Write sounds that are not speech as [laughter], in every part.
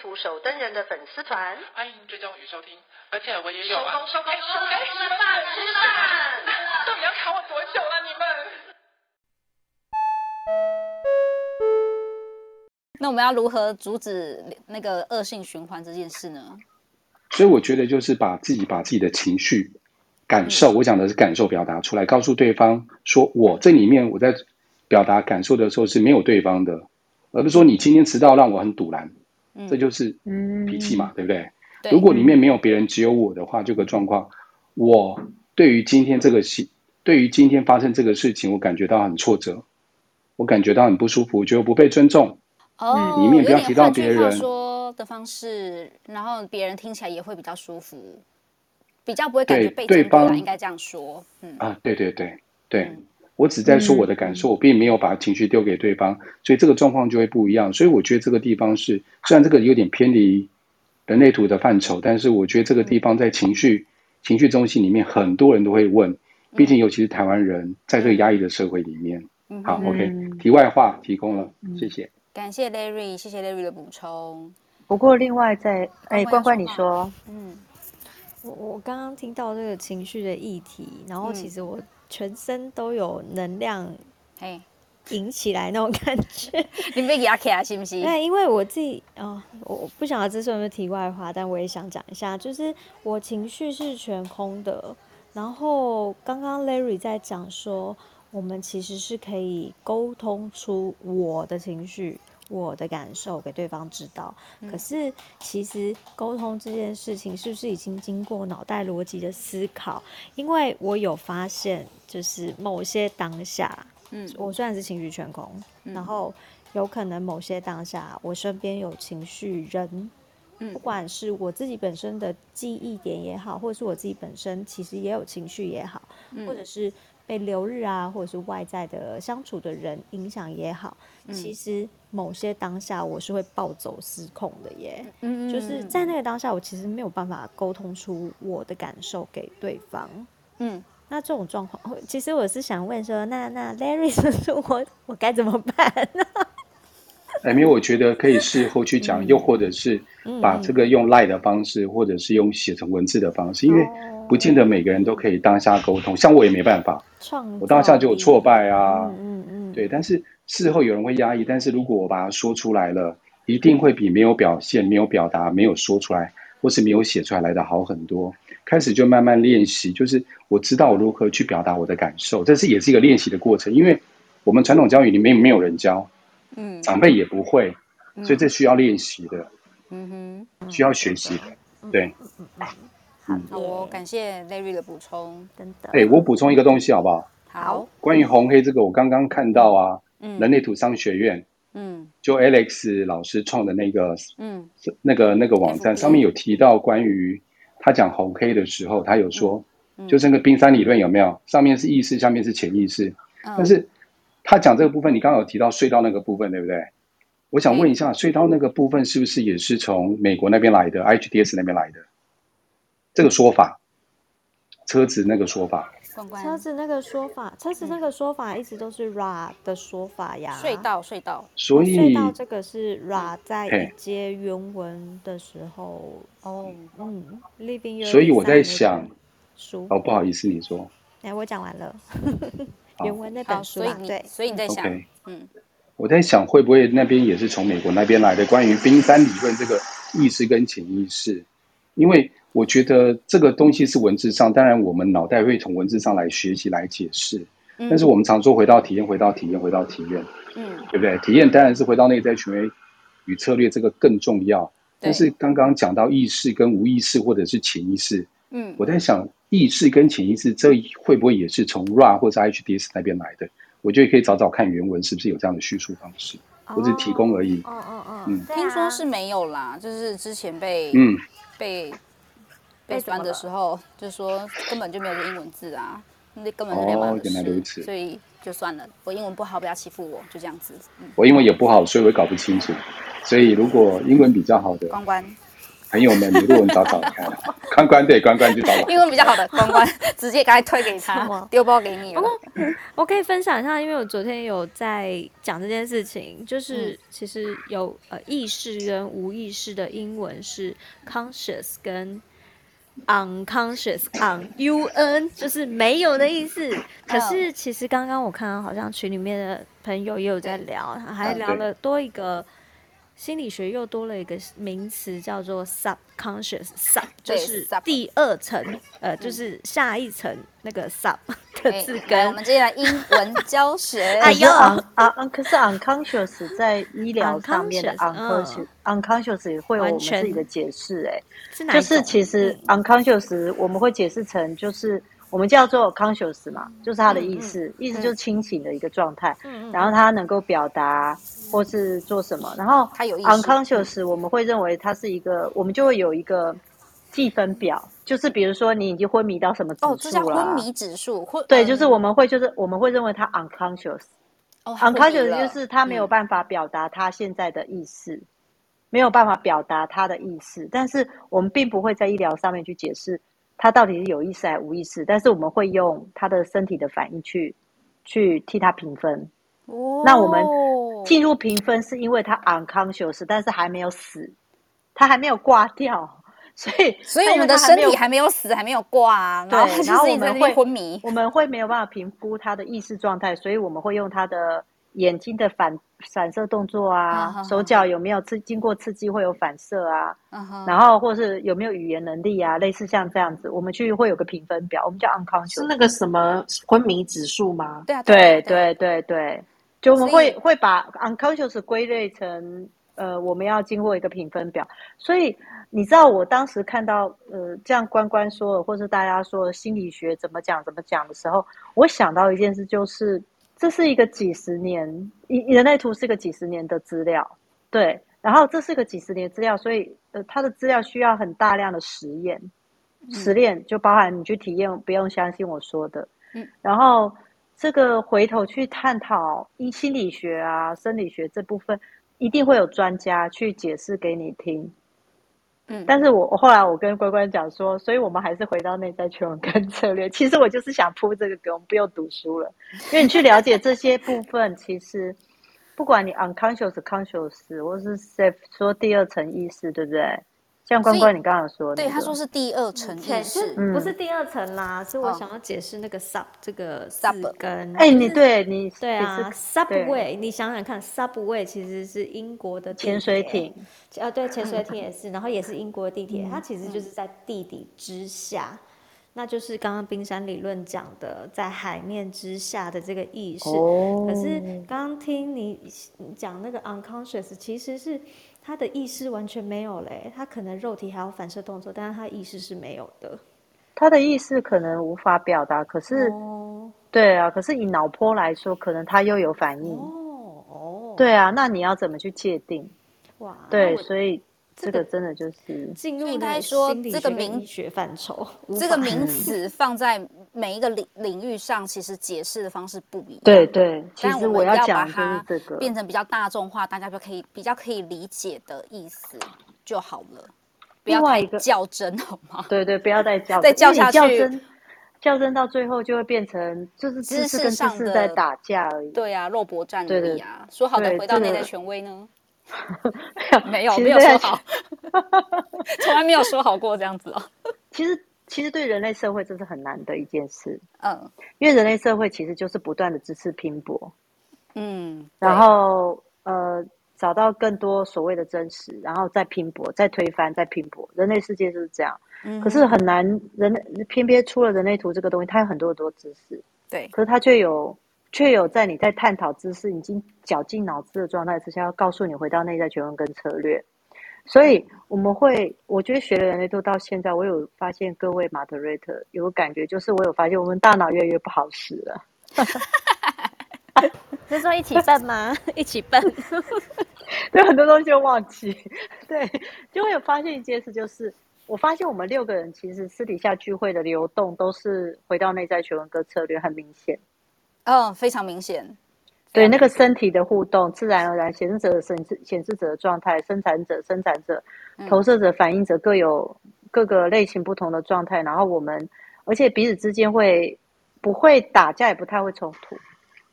图手灯人的粉丝团，欢迎追踪与收听。而且我也有啊，收工收工收工，哎、吃饭吃饭，到底要卡我多久了、啊、你们？那我们要如何阻止那个恶性循环这件事呢？所以我觉得就是把自己把自己的情绪感受，嗯、我讲的是感受表达出来，告诉对方说，我这里面我在表达感受的时候是没有对方的，而不是说你今天迟到让我很赌烂，嗯、这就是脾气嘛，嗯、对不对？对，如果里面没有别人，只有我的话，这个状况，我对于今天这个事，对于今天发生这个事情，我感觉到很挫折，我感觉到很不舒服，我觉得不被尊重。哦，里面不要提到别人。说的方式，然后别人听起来也会比较舒服，比较不会感觉被对方应该这样说。嗯。啊，对对对对，嗯、我只在说我的感受，我并没有把情绪丢给对方，所以这个状况就会不一样。所以我觉得这个地方是，虽然这个有点偏离人类图的范畴，但是我觉得这个地方在情绪、嗯、情绪中心里面，很多人都会问，毕竟尤其是台湾人，在这个压抑的社会里面。嗯、好，OK，题外话提供了，嗯、谢谢。感谢 Larry，谢谢 Larry 的补充。不过另外在，哎，关关你说，嗯，我我刚刚听到这个情绪的议题，然后其实我全身都有能量，嘿，引起来那种感觉。[laughs] 你被压起来是不是？[laughs] 对，因为我自己哦，我不想要这是什么题外话，但我也想讲一下，就是我情绪是全空的。然后刚刚 Larry 在讲说。我们其实是可以沟通出我的情绪、我的感受给对方知道。嗯、可是，其实沟通这件事情是不是已经经过脑袋逻辑的思考？因为我有发现，就是某些当下，嗯，我虽然是情绪全空，嗯、然后有可能某些当下，我身边有情绪人，嗯、不管是我自己本身的记忆点也好，或者是我自己本身其实也有情绪也好，嗯、或者是。被流日啊，或者是外在的相处的人影响也好，嗯、其实某些当下我是会暴走失控的耶。嗯，就是在那个当下，我其实没有办法沟通出我的感受给对方。嗯，那这种状况，其实我是想问说，那那 Larry [laughs] 叔叔，我我该怎么办呢？[laughs] 哎，因为我觉得可以事后去讲，嗯、又或者是把这个用 Line 的方式，嗯、或者是用写成文字的方式，因为。不见得每个人都可以当下沟通，像我也没办法，我当下就有挫败啊，嗯嗯，对。但是事后有人会压抑，但是如果我把它说出来了，一定会比没有表现、没有表达、没有说出来，或是没有写出来来的好很多。开始就慢慢练习，就是我知道我如何去表达我的感受，这是也是一个练习的过程。因为我们传统教育里面没有人教，嗯，长辈也不会，所以这需要练习的，嗯哼，需要学习的，对。好，我感谢 Larry 的补充。等等，哎，我补充一个东西好不好？好。关于红黑这个，我刚刚看到啊，嗯，人类土商学院，嗯，就 Alex 老师创的那个，嗯，那个那个网站上面有提到关于他讲红黑的时候，他有说，就是那个冰山理论有没有？上面是意识，下面是潜意识。但是他讲这个部分，你刚刚有提到隧道那个部分，对不对？我想问一下，隧道那个部分是不是也是从美国那边来的，IHDS 那边来的？这个说法，车子那个说法，车子那个说法，车子那个说法一直都是 Ra 的说法呀。隧道，隧道。所以隧道这个是 Ra 在接原文的时候，哦，嗯，Living。所以我在想，哦，不好意思，你说。哎，我讲完了，原文那本书，所以对，所以你在想，嗯，我在想会不会那边也是从美国那边来的，关于冰山理论这个意识跟潜意识，因为。我觉得这个东西是文字上，当然我们脑袋会从文字上来学习来解释，嗯、但是我们常说回到体验，回到体验，回到体验，嗯，对不对？体验当然是回到内在权威与策略，这个更重要。但是刚刚讲到意识跟无意识或者是潜意识，嗯，我在想意识跟潜意识这会不会也是从 Ra 或者 IHDS 那边来的？我觉得可以找找看原文是不是有这样的叙述方式。我只提供而已。哦哦哦，嗯听说是没有啦，就是之前被嗯，被被被怎么酸的时候，就说根本就没有这英文字啊，那根本是两码哦原来如此，所以就算了，我英文不好，不要欺负我，就这样子。嗯，我英文也不好，所以我也搞不清楚。所以如果英文比较好的关关，朋友们，你论文找找看。关关对关关就找找。英文比较好的关关，直接给他推给他 [laughs] 么，丢包给你了。我可以分享一下，因为我昨天有在讲这件事情，就是嗯其实有呃意识跟无意识的英文是 conscious 跟 unconscious un u n 就是没有的意思。可是其实刚刚我看到好像群里面的朋友也有在聊，还聊了多一个心理学又多了一个名词叫做 subconscious sub 就是第二层，呃，就是下一层那个 sub 的哎字根，我根。们接下来英文教学。[laughs] 哎呦啊啊！可是 unconscious 在医疗上面的 Unconscious，unconscious 会有我们完全自己的解释，哎，就是其实 unconscious 我们会解释成就是我们叫做 conscious 嘛，就是他的意思，意思就是清醒的一个状态，嗯然后他能够表达或是做什么，然后 unconscious 我们会认为它是一个，我们就会有一个计分表，就是比如说你已经昏迷到什么哦，指数了啊，昏迷指数，昏对，嗯。就是我们会就是我们会认为他 unconscious。哦 unconscious 就是他没有办法表达他现在的意识，没有办法表达他的意识。但是我们并不会在医疗上面去解释他到底是有意识还是无意识，但是我们会用他的身体的反应去去替他评分。哦那我们进入评分是因为他 unconscious，但是还没有死，他还没有挂掉，[laughs] 所以所以我们的身体还没有死，还没有挂啊，对，然后我们会昏迷。我们会没有办法评估他的意识状态，所以我们会用他的眼睛的反反射动作好啊，好手脚有没有刺经过刺激会有反射啊，然后或是有没有语言能力啊，类似像这样子，我们去会有个评分表，我们叫 unconscious。是那个什么昏迷指数吗？对啊，对对对对对，就我们会会把 unconscious 归类成呃，我们要经过一个评分表。所以你知道我当时看到呃这样关关说的，或是大家说心理学怎么讲怎么讲的时候，我想到一件事，就是这是一个几十年，人类图是一个几十年的资料，对，然后这是一个几十年资料，所以呃它的资料需要很大量的实验，实验就包含你去体验，不用相信我说的，嗯，然后。这个回头去探讨心理学啊、生理学这部分，一定会有专家去解释给你听。嗯，但是我后来我跟乖乖讲说，所以我们还是回到内在去往跟策略。其实我就是想铺这个梗，我们不用读书了，因为你去了解这些部分，其实不管你 unconscious、conscious，或是 safe 说第二层意识，对不对？像关关你刚刚说的、那个，对，他说是第二层意识，嗯。不是第二层啦，是我哦。想要解释那个 sub 这个 Sub 字根。哎，就是你对你对啊，subway，你想想看，subway 其实是英国的潜水艇，啊，对，潜水艇也是，然后也是英国的地嗯铁，它其实就是在地底之下，那就是刚刚冰山理论讲的，在海面之下的这个意识。哦。可是刚刚听你讲那个 unconscious，其实是他的意识完全没有嘞，他可能肉体还有反射动作，但是他意识是没有的。他的意识可能无法表达，可是、哦对啊，可是以脑波来说，可能他又有反应。哦哦，对啊，那你要怎么去界定？哇，对，所以这个真的就是进入应该了说这个名医学范畴，这个名 [laughs] 词放在每一个领领域上，其实解释的方式不一样。对对。其实但我要讲它就是这个，变成比较大众化，大家就可以比较可以理解的意思就好了，不要太另外一个较真，好吗？[laughs] 对对，不要再较再较下去较真，较真到最后就会变成就是知识跟知识在打架而已。对啊，肉搏战而已啊。说好的回到内在权威呢？没 [laughs] 没有，没有在说好，[laughs] 从来没有说好过这样子哦。其实其实对人类社会这是很难的一件事，嗯因为人类社会其实就是不断的知识拼搏，嗯，然后呃找到更多所谓的真实，然后再拼搏，再推翻，再拼搏。人类世界就是这样。嗯可是很难，人偏偏出了人类图这个东西，它有很多很多知识，对，可是它却有却有在你在探讨知识已经绞尽脑汁的状态之下，要告诉你回到内在权衡跟策略。所以我们会，我觉得学了人类都到现在，我有发现各位 moderator 有个感觉，就是我有发现我们大脑越来越不好使了。[laughs] 是说一起笨吗？一起笨。[laughs] 对，很多东西就忘记。对，就会有发现一件事，就是我发现我们六个人其实私底下聚会的流动都是回到内在权威跟策略，很明显。嗯、哦，非常明显。对，那个身体的互动，自然而然显示者的显示显示者的状态，生产者、生产者、投射者、反应者各有各个类型不同的状态。然后我们，而且彼此之间会不会打架，也不太会冲突，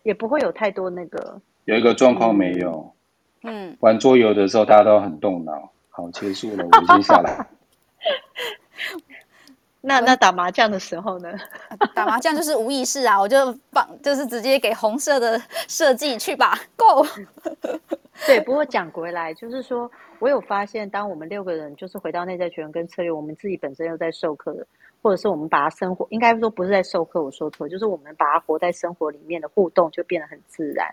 也不会有太多那个。有一个状况没有。嗯，玩桌游的时候大家都很动脑。好，结束了，我已经下来。[laughs] 那那打麻将的时候呢？[laughs] 打麻将就是无意识啊，我就放，就是直接给红色的设计去吧，Go。[laughs] 对，不过讲回来，就是说我有发现，当我们六个人就是回到内在权威跟策略，我们自己本身又在授课的，或者是我们把它生活，应该说不是在授课，我说错，就是我们把它活在生活里面的互动就变得很自然。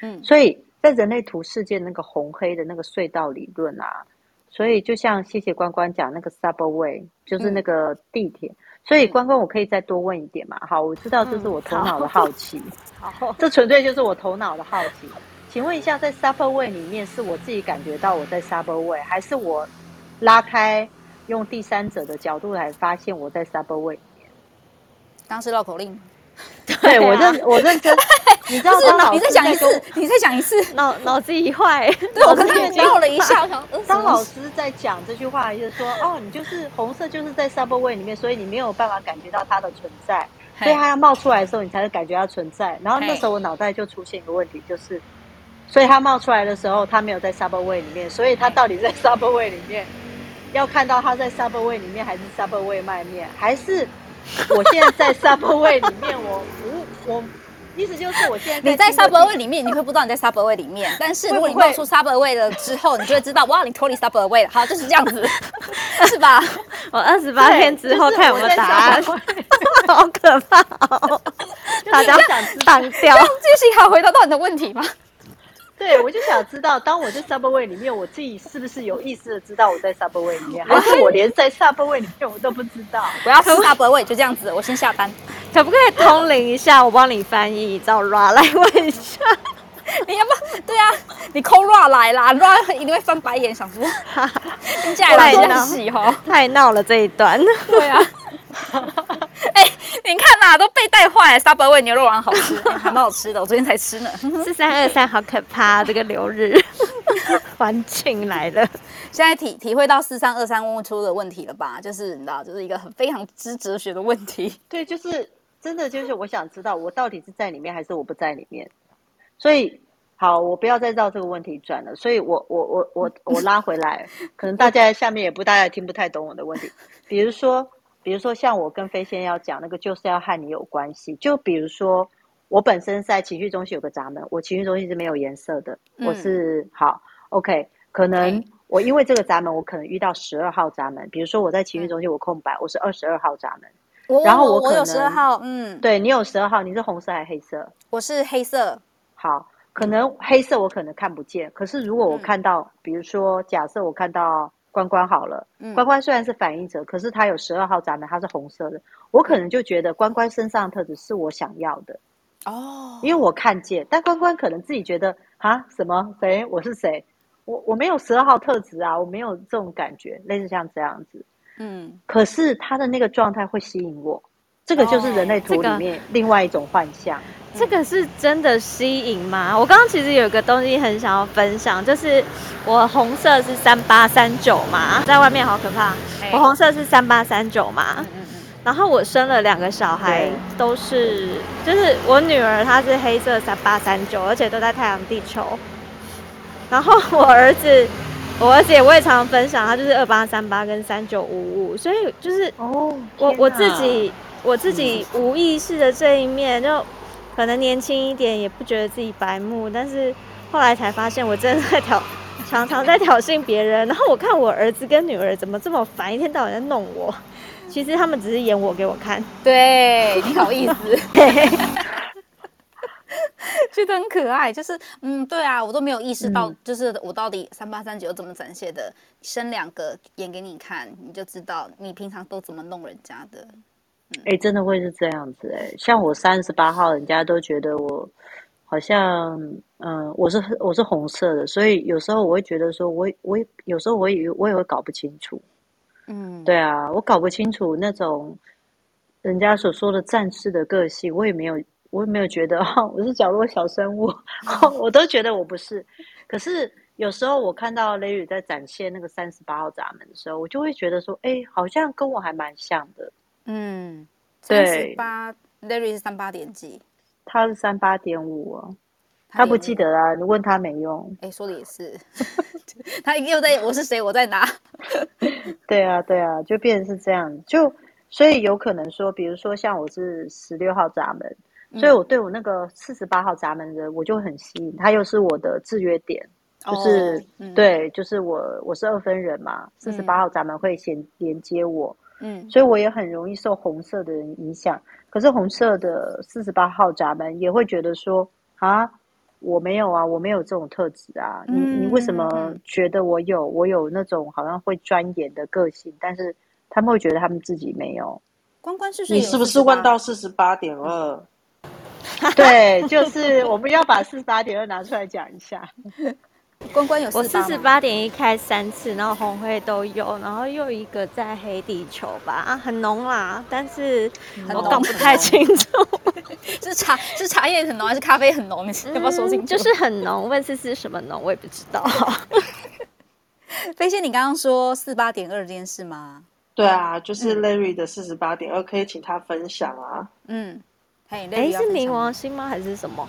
嗯，所以在人类图世界那个红黑的那个隧道理论啊。所以，就像谢谢关关讲那个 subway，就是那个地铁。嗯、所以，关关，我可以再多问一点嘛？好，我知道这是我头脑的好奇。嗯、好，这纯粹就是我头脑的好奇。请问一下，在 subway 里面，是我自己感觉到我在 subway，还是我拉开用第三者的角度来发现我在 subway 里面？当时绕口令。[laughs] 对，我认我认真，[laughs] 你知道你再讲一次，你再讲一次，脑脑子一坏。[laughs] 对，我刚刚绕了一下。当老师在讲这句话，就是说，哦，你就是红色，就是在 subway 里面，所以你没有办法感觉到它的存在，所以它要冒出来的时候，你才能感觉它存在。然后那时候我脑袋就出现一个问题，就是，所以它冒出来的时候，它没有在 subway 里面，所以它到底在 subway 里面，要看到它在 subway 里面，还是 subway 外面，还是？[laughs] 我现在在 Subway 里面，我不，我意思就是我现在，你在 Subway 里面，你会不知道你在 Subway 里面，[laughs] 但是如果你冒出 Subway 了之后，你就会知道，哇，你脱离 Subway 了。好，就是这样子，[laughs] 是吧？我二十八天之后看有没有答案，好可怕哦！大家想挡掉，继续好回答到你的问题吗？对，我就想知道，当我在 Subway 里面，我自己是不是有意识的知道我在 Subway 里面，还是我连在 Subway 里面我都不知道？我要吃 Subway，就这样子，我先下班。可不可以通灵一下？我帮你翻译，找 Ra 来问一下。你要不？对啊，你 call Ra 来啦，Ra 一定会翻白眼，想说，人家来东西哈，太闹了这一段。对啊。[laughs] 哎、欸，你看呐、啊，都被带坏了。Subway 牛肉丸好吃，欸、[laughs] 还蛮好吃的。我昨天才吃呢。[laughs] 四三二三，好可怕！这个流日环境来了。现在体体会到四三二三问出的问题了吧？就是你知道，就是一个很非常之哲学的问题。对，就是真的，就是我想知道，我到底是在里面还是我不在里面。所以，好，我不要再绕这个问题转了。所以我我我我我拉回来，可能大家下面也不大家也听不太懂我的问题。比如说。比如说，像我跟飞仙要讲那个，就是要和你有关系。就比如说，我本身在情绪中心有个闸门，我情绪中心是没有颜色的，嗯、我是好 OK。可能我因为这个闸门，我可能遇到十二号闸门。比如说我在情绪中心我空白，我是二十二号闸门。哦、然后我可能我有十二号，嗯，对你有十二号，你是红色还是黑色？我是黑色。好，可能黑色我可能看不见，可是如果我看到，嗯、比如说假设我看到。关关好了，嗯、关关虽然是反应者，可是他有十二号闸门，他是红色的。我可能就觉得关关身上的特质是我想要的哦，因为我看见。但关关可能自己觉得啊，什么谁？我是谁？我我没有十二号特质啊，我没有这种感觉，类似像这样子。嗯，可是他的那个状态会吸引我，这个就是人类图里面另外一种幻象。哦这个这个是真的吸引吗？我刚刚其实有个东西很想要分享，就是我红色是三八三九嘛，在外面好可怕。我红色是三八三九嘛，嗯嗯，然后我生了两个小孩，都是就是我女儿她是黑色三八三九，而且都在太阳地球。然后我儿子，我儿子也我也常常分享，他就是二八三八跟三九五五，所以就是哦，我我自己我自己无意识的这一面就。可能年轻一点也不觉得自己白目，但是后来才发现我真的在挑，[laughs] 常常在挑衅别人。然后我看我儿子跟女儿怎么这么烦，一天到晚在弄我。其实他们只是演我给我看。对，你好意思，[laughs] 觉得很可爱。就是嗯，对啊，我都没有意识到，嗯、就是我到底三八三九怎么展现的。生两个演给你看，你就知道你平常都怎么弄人家的。哎、欸，真的会是这样子哎、欸，像我三十八号，人家都觉得我好像嗯，我是我是红色的，所以有时候我会觉得说我，我我有时候我也我也会搞不清楚。嗯，对啊，我搞不清楚那种人家所说的战士的个性，我也没有，我也没有觉得哈，[laughs] 我是角落小生物，我都觉得我不是。可是有时候我看到 Larry 在展现那个三十八号闸门的时候，我就会觉得说，哎，好像跟我还蛮像的。嗯，三十八，Larry 是三八点几？他是三八点五哦，他不记得啊，你问他没用。哎，说的也是，[laughs] 他又在我是谁？我在哪？[laughs] 对啊，对啊，就变成是这样，就所以有可能说，比如说像我是十六号闸门，嗯、所以我对我那个四十八号闸门的我就很吸引，他又是我的制约点，就是、哦嗯、对，就是我我是二分人嘛，四十八号闸门会先连接我。嗯，所以我也很容易受红色的人影响。可是红色的四十八号闸门也会觉得说啊，我没有啊，我没有这种特质啊。嗯、你你为什么觉得我有？我有那种好像会钻研的个性，但是他们会觉得他们自己没有。关关是，是你是不是问到四十八点二？对，就是我们要把四十八点二拿出来讲一下。关关有我四十八点一开三次，然后红灰都有，然后又一个在黑地球吧，啊，很浓啦，但是我搞不太清楚，[laughs] 是茶是茶叶很浓还是咖啡很浓？你要不要说清楚？就是很浓，问思思什么浓，我也不知道。[laughs] 飞仙，你刚刚说四八点二这件事吗？对啊，就是 Larry 的四十八点二，可以请他分享啊。嗯，哎，是冥王星吗？还是什么？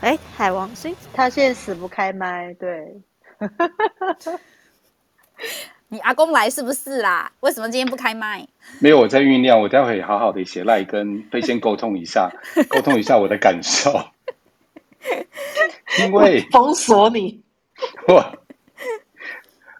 哎，海王星，他现在死不开麦，对。[laughs] 你阿公来是不是啦？为什么今天不开麦？没有，我在酝酿，我待会好好的写赖跟飞仙沟通一下，[laughs] 沟通一下我的感受。因为封锁你，我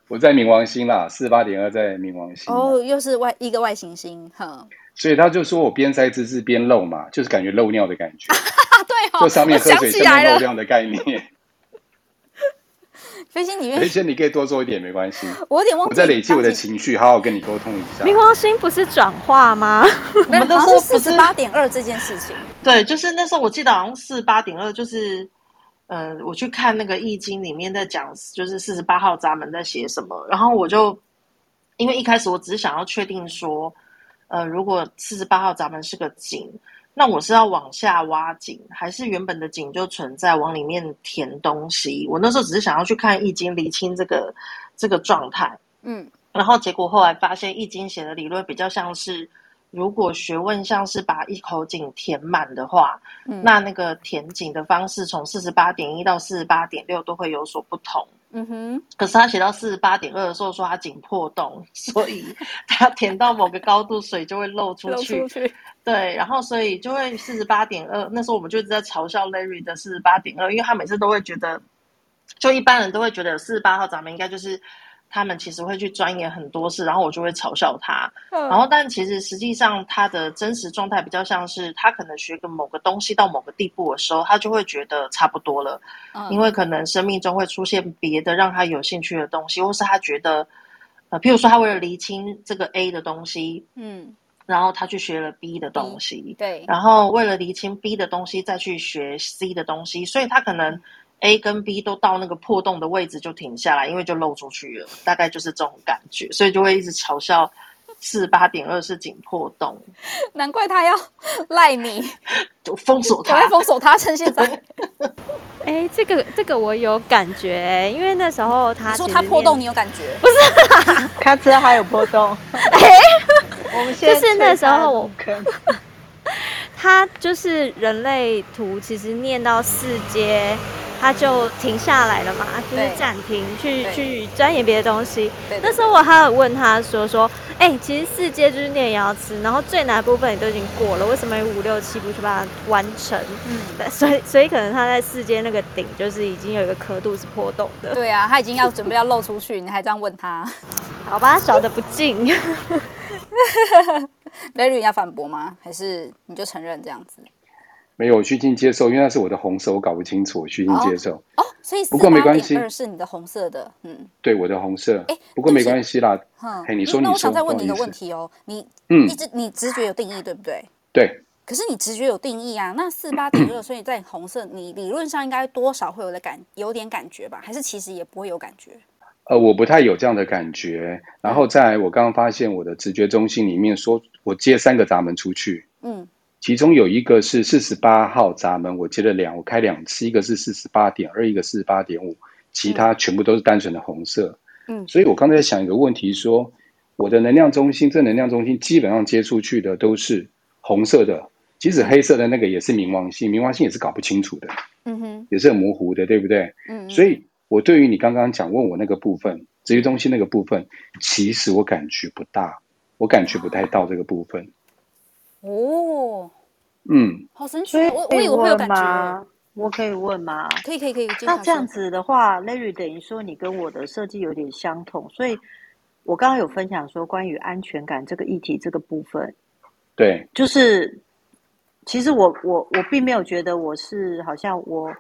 我在冥王星啦，四八点二在冥王星。哦，又是外一个外行星，哈。所以他就说我边塞姿势边漏嘛，就是感觉漏尿的感觉。[laughs] 对，就上面喝水，下面漏尿的概念。[laughs] 飞仙里面，飞仙你可以多做一点，没关系。我有点忘记，我在累积我的情绪，好好跟你沟通一下。冥王星不是转化吗？[laughs] 我们都说四十八点二这件事情。对，就是那时候我记得好像四十八点二，就是呃，我去看那个易经里面在讲，就是四十八号闸门在写什么，然后我就因为一开始我只是想要确定说。呃，如果四十八号闸门是个井，那我是要往下挖井，还是原本的井就存在，往里面填东西？我那时候只是想要去看易经，厘清这个这个状态。嗯，然后结果后来发现，易经写的理论比较像是，如果学问像是把一口井填满的话，嗯，那那个填井的方式从四十八点一到四十八点六都会有所不同。嗯哼，可是他写到四十八点二的时候说他井破洞，[laughs] 所以他填到某个高度水就会漏出去。漏出去。对，然后所以就会四十八点二。那时候我们就一直在嘲笑 Larry 的四十八点二，因为他每次都会觉得，就一般人都会觉得四十八号闸门应该就是。他们其实会去钻研很多事，然后我就会嘲笑他。嗯、然后，但其实实际上他的真实状态比较像是，他可能学个某个东西到某个地步的时候，他就会觉得差不多了。嗯、因为可能生命中会出现别的让他有兴趣的东西，或是他觉得，呃，譬如说他为了厘清这个 A 的东西，嗯，然后他去学了 B 的东西，嗯、对，然后为了厘清 B 的东西再去学 C 的东西，所以他可能。A 跟 B 都到那个破洞的位置就停下来，因为就漏出去了，大概就是这种感觉，所以就会一直嘲笑四十八点二是井破洞。难怪他要 [laughs] 赖你，[laughs] 就封锁他，封锁他，趁现在。[laughs] 哎，这个这个我有感觉，因为那时候他说他破洞，你有感觉？不是，他知道他有破洞。哎，我们现在就是那时候我，他就是人类图，其实念到四阶。他就停下来了嘛，就是暂停去去钻研别的东西。那时候我还有问他说说，哎、欸，其实四阶就是念瑶池，然后最难的部分你都已经过了，为什么有五六七不去把它完成？嗯，[laughs] 所以所以可能他在四阶那个顶就是已经有一个刻度是破洞的。对啊，他已经要准备要露出去，你还这样问他？[laughs] 好吧，小的不敬。[laughs] Larry 要反驳吗？还是你就承认这样子？没有，我虚心接受，因为那是我的红色，我搞不清楚，我虚心接受。哦，所以不过没关系，二是你的红色的，嗯，对，我的红色。哎，不过没关系啦。嗯，嘿，你说，你说，那我想再问你一个问题哦，你嗯，一直你直觉有定义，对不对？对。可是你直觉有定义啊，那四八点六，[clears throat] 所以在红色，你理论上应该多少会有的感，有点感觉吧？还是其实也不会有感觉？呃，我不太有这样的感觉。然后在，我刚刚发现我的直觉中心里面说，我接三个闸门出去，嗯，其中有一个是四十八号闸门，我接了两，我开两次，一个是四十八点二，一个四十八点五，其他全部都是单纯的红色，嗯，所以我刚才在想一个问题说，说我的能量中心，这能量中心基本上接出去的都是红色的。即使黑色的那个也是冥王星，冥王星也是搞不清楚的，嗯哼，也是很模糊的，对不对？嗯，所以我对于你刚刚讲问我那个部分，直觉中心那个部分，其实我感觉不大，我感觉不太到这个部分。哦，嗯，好神奇，我我以为会有感觉，我可以问吗？可以可以可以。那这样子的话，Larry 等于说你跟我的设计有点相同，所以我刚刚有分享说关于安全感这个议题这个部分，对，就是。其实我我我并没有觉得我是好像我，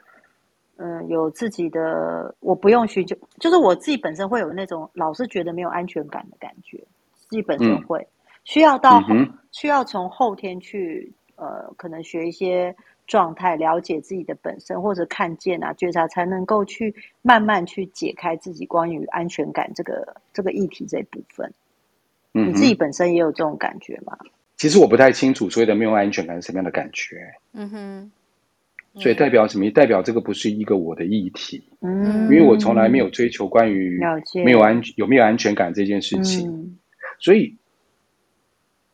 嗯，有自己的，我不用寻求，就是我自己本身会有那种老是觉得没有安全感的感觉，自己本身会、嗯、需要到、嗯、需要从后天去呃，可能学一些状态，了解自己的本身或者看见啊觉察，才能够去慢慢去解开自己关于安全感这个这个议题这一部分。嗯，你自己本身也有这种感觉吗？其实我不太清楚所谓的没有安全感是什么样的感觉，嗯哼，所以代表什么？代表这个不是一个我的议题，嗯，因为我从来没有追求关于没有安有没有安全感这件事情，嗯、所以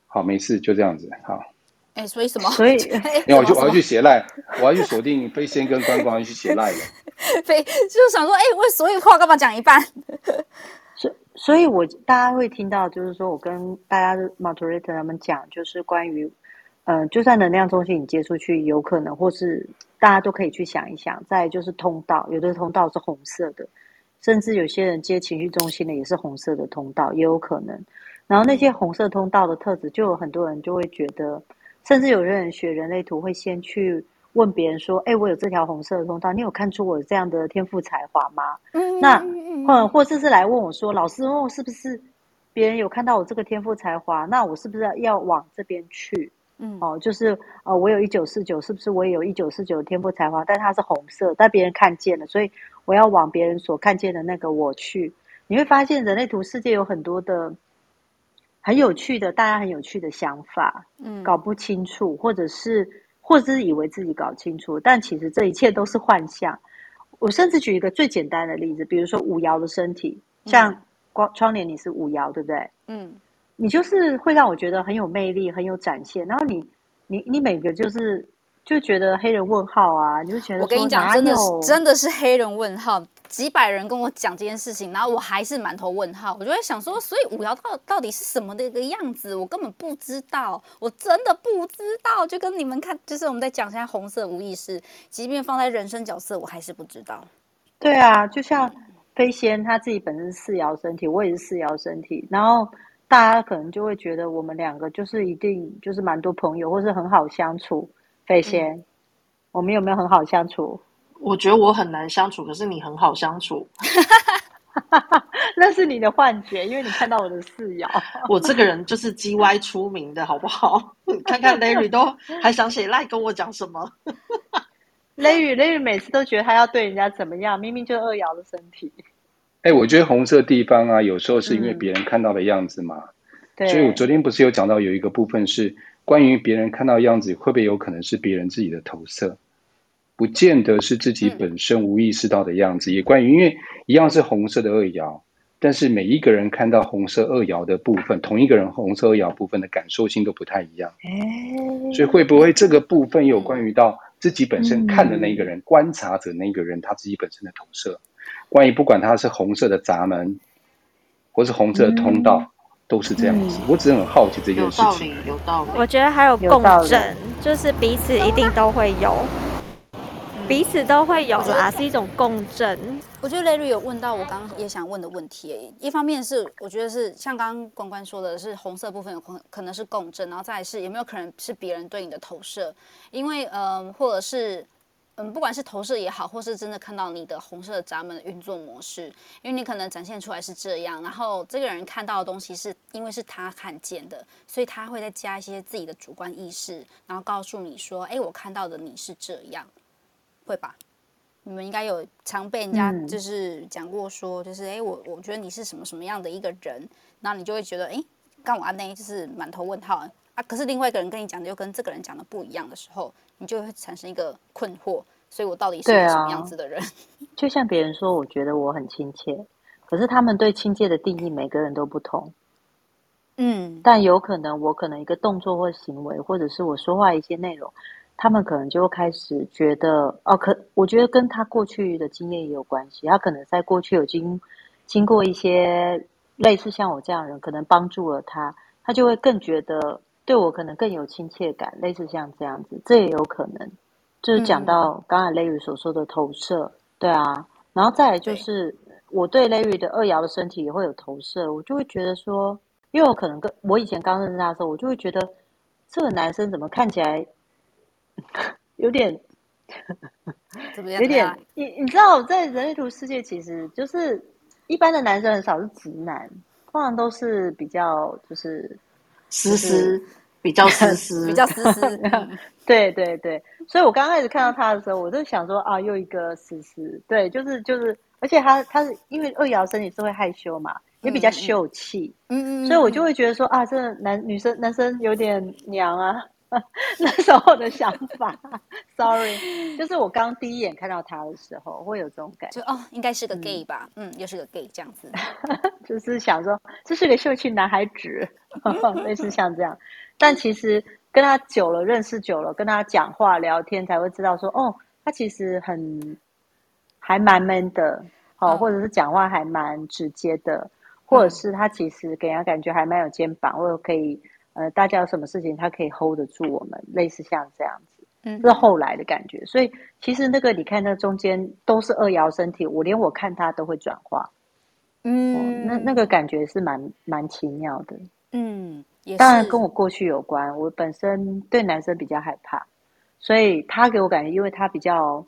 好没事就这样子好。哎，所以什么？所以 [laughs] 因为我就我要去写赖，我要去锁定飞仙跟观光去写赖了。[laughs] 飞就是想说，哎，我所以话干嘛讲一半？[laughs] 所以，我大家会听到，就是说我跟大家的 moderator 他们讲，就是关于，呃，就算能量中心你接出去，有可能，或是大家都可以去想一想。再就是通道，有的通道是红色的，甚至有些人接情绪中心的也是红色的通道，也有可能。然后那些红色通道的特质，就有很多人就会觉得，甚至有些人学人类图会先去。问别人说：“哎，我有这条红色的通道，你有看出我这样的天赋才华吗？”嗯，那嗯或者是来问我说：“老师，问我是不是别人有看到我这个天赋才华？那我是不是要往这边去？”嗯，哦，就是呃，我有一九四九，是不是我也有一九四九的天赋才华？但它是红色，但别人看见了，所以我要往别人所看见的那个我去。你会发现人类图世界有很多的很有趣的，大家很有趣的想法，嗯，搞不清楚，或者是。或者是以为自己搞清楚，但其实这一切都是幻象。我甚至举一个最简单的例子，比如说五爻的身体，像光窗帘，你是五爻，对不对？嗯，你就是会让我觉得很有魅力，很有展现。然后你，你，你每个就是就觉得黑人问号啊，你就觉得我跟你讲，真的是真的是黑人问号。几百人跟我讲这件事情，然后我还是满头问号。我就会想说，所以五爻到到底是什么的一个样子？我根本不知道，我真的不知道。就跟你们看，就是我们在讲现在红色无意识，即便放在人生角色，我还是不知道。对啊，就像飞仙他自己本身是四爻身体，我也是四爻身体，然后大家可能就会觉得我们两个就是一定就是蛮多朋友，或是很好相处。飞仙，嗯、我们有没有很好相处？我觉得我很难相处，可是你很好相处。[laughs] 那是你的幻觉，因为你看到我的四爻。[laughs] 我这个人就是 GY 出名的，好不好？[laughs] 看看 Larry 都还想写赖跟我讲什么。Larry Larry 每次都觉得他要对人家怎么样，明明就是二爻的身体。哎、欸，我觉得红色地方啊，有时候是因为别人看到的样子嘛。对、嗯。所以我昨天不是有讲到有一个部分是关于别人看到的样子，会不会有可能是别人自己的投射？不见得是自己本身无意识到的样子，嗯、也关于因为一样是红色的二爻，但是每一个人看到红色二爻的部分，同一个人红色二爻部分的感受性都不太一样。欸、所以会不会这个部分有关于到自己本身看的那个人，嗯、观察者那个人他自己本身的投射？关于不管他是红色的闸门，或是红色的通道，嗯、都是这样子。嗯、我只是很好奇这件事情。有道理，有道理。我觉得还有共振，就是彼此一定都会有。彼此都会有啦，是一种共振。我觉得 Larry 有问到我刚刚也想问的问题。一方面是我觉得是像刚刚关关说的是红色部分有可可能是共振，然后再来是有没有可能是别人对你的投射？因为嗯、呃，或者是嗯，不管是投射也好，或是真的看到你的红色闸门的运作模式，因为你可能展现出来是这样，然后这个人看到的东西是因为是他看见的，所以他会再加一些自己的主观意识，然后告诉你说：“哎，我看到的你是这样，会吧？”你们应该有常被人家就是讲过说，就是哎，我我觉得你是什么什么样的一个人，然后你就会觉得哎，干我阿内就是满头问号啊。可是另外一个人跟你讲的又跟这个人讲的不一样的时候，你就会产生一个困惑。所以我到底是个什么样子的人？啊、[laughs] 就像别人说，我觉得我很亲切，可是他们对亲切的定义每个人都不同。嗯，但有可能我可能一个动作或行为，或者是我说话一些内容。他们可能就会开始觉得，哦，可我觉得跟他过去的经验也有关系。他可能在过去有经经过一些类似像我这样的人，可能帮助了他，他就会更觉得对我可能更有亲切感，类似像这样子，这也有可能。就是讲到刚才 Larry 所说的投射，嗯、对啊，然后再来就是我对 Larry 的二爻的身体也会有投射，我就会觉得说，因为我可能跟我以前刚认识他的时候，我就会觉得这个男生怎么看起来。有点，有点，[laughs] 你你知道，在人类图世界，其实就是一般的男生很少是直男，通常都是比较就是丝丝，比较丝 [laughs] 丝，比较丝丝。[laughs] 对对对，所以我刚开始看到他的时候，我就想说啊，又一个丝丝。对，就是就是，而且他他是因为二爻身体是会害羞嘛，也比较秀气，嗯嗯，所以我就会觉得说啊，这个男女生男生有点娘啊。[laughs] 那时候的想法，sorry，就是我刚第一眼看到他的时候，会有这种感觉，就哦，应该是个 gay 吧，嗯，嗯，又是个 gay 这样子，[laughs] 就是想说这是个秀气男孩子，[laughs] 类似像这样。但其实跟他久了，认识久了，跟他讲话聊天，才会知道说，哦，他其实很还蛮 man 的，哦，嗯、或者是讲话还蛮直接的，或者是他其实给人家感觉还蛮有肩膀，或者可以。呃，大家有什么事情，他可以 hold 得住我们，类似像这样子，嗯，这是后来的感觉。所以其实那个，你看那中间都是二爻身体，我连我看他都会转化，嗯，哦、那那个感觉是蛮蛮奇妙的，嗯，当然跟我过去有关。我本身对男生比较害怕，所以他给我感觉，因为他比较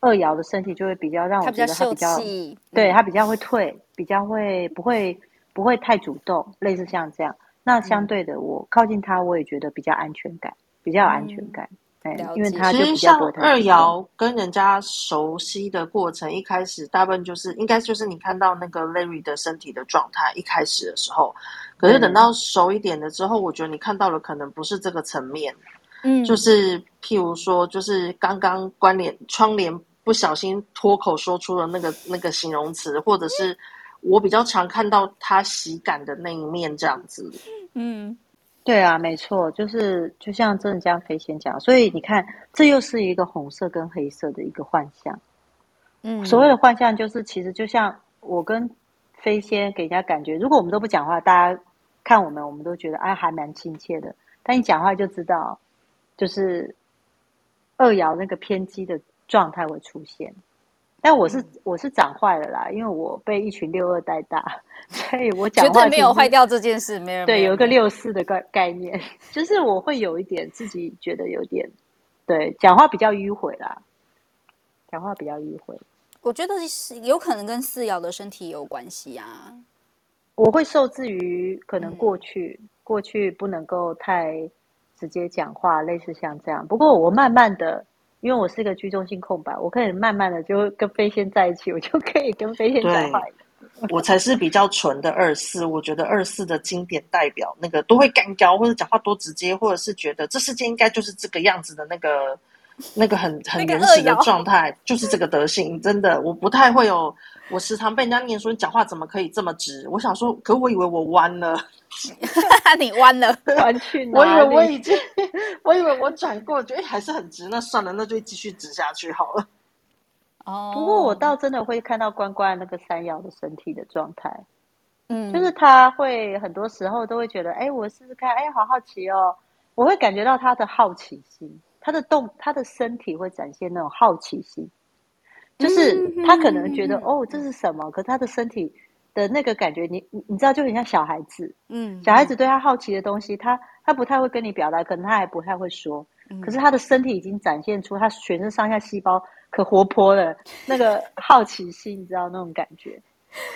二爻的身体，就会比较让我觉得他比较，他比较对他比较会退，比较会不会不会太主动，类似像这样。那相对的，我靠近他，我也觉得比较安全感，比较有安全感。对、嗯，因为他就比较不会太。其实像二瑶跟人家熟悉的过程，一开始大部分就是应该就是你看到那个 Larry 的身体的状态，一开始的时候。可是等到熟一点了之后，我觉得你看到了可能不是这个层面。嗯，就是譬如说，就是刚刚关联窗帘不小心脱口说出了那个那个形容词，或者是。我比较常看到他喜感的那一面，这样子。嗯，对啊，没错，就是就像真的这样飞仙讲，所以你看，这又是一个红色跟黑色的一个幻象。嗯，所谓的幻象，就是其实就像我跟飞仙给人家感觉，如果我们都不讲话，大家看我们，我们都觉得哎，还蛮亲切的。但一讲话就知道，就是二爻那个偏激的状态会出现。但我是我是长坏了啦，因为我被一群六二带大，所以我讲话绝对没有坏掉这件事，没有对，有一个六四的概概念，就是我会有一点自己觉得有点对讲话比较迂回啦，讲话比较迂回。我觉得是有可能跟四爻的身体有关系啊。我会受制于可能过去、嗯、过去不能够太直接讲话，类似像这样。不过我慢慢的。因为我是一个居中性空白，我可以慢慢的就跟飞仙在一起，我就可以跟飞仙讲话。我才是比较纯的二四，我觉得二四的经典代表那个都会干掉或者讲话多直接，或者是觉得这世界应该就是这个样子的那个那个很很原始的状态，就是这个德性。真的，我不太会有。我时常被人家念说，你讲话怎么可以这么直？我想说，可我以为我弯了，[laughs] 你弯了，弯去哪？我以为我已经，[laughs] 我以为我转过，觉得还是很直。那算了，那就继续直下去好了。哦，不过我倒真的会看到关关那个山腰的身体的状态，嗯，就是他会很多时候都会觉得，哎，我试试看，哎，好好奇哦。我会感觉到他的好奇心，他的动，他的身体会展现那种好奇心。就是他可能觉得哦，这是什么？可是他的身体的那个感觉，你你你知道，就很像小孩子。嗯，小孩子对他好奇的东西，他他不太会跟你表达，可能他还不太会说。嗯、可是他的身体已经展现出他全身上下细胞可活泼了那个好奇心，你知道那种感觉，